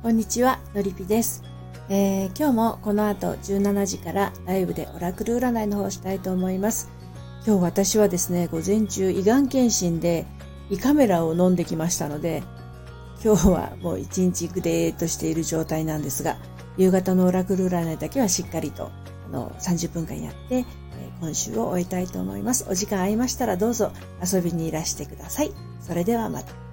こんにちは、のりぴです、えー、今日もこの後17時からライブでオラクル占いの方をしたいと思います。今日私はですね、午前中胃がん検診で胃カメラを飲んできましたので、今日はもう一日グデーっとしている状態なんですが、夕方のオラクル占いだけはしっかりとあの30分間やって、今週を終えたいと思います。お時間合いましたらどうぞ遊びにいらしてください。それではまた。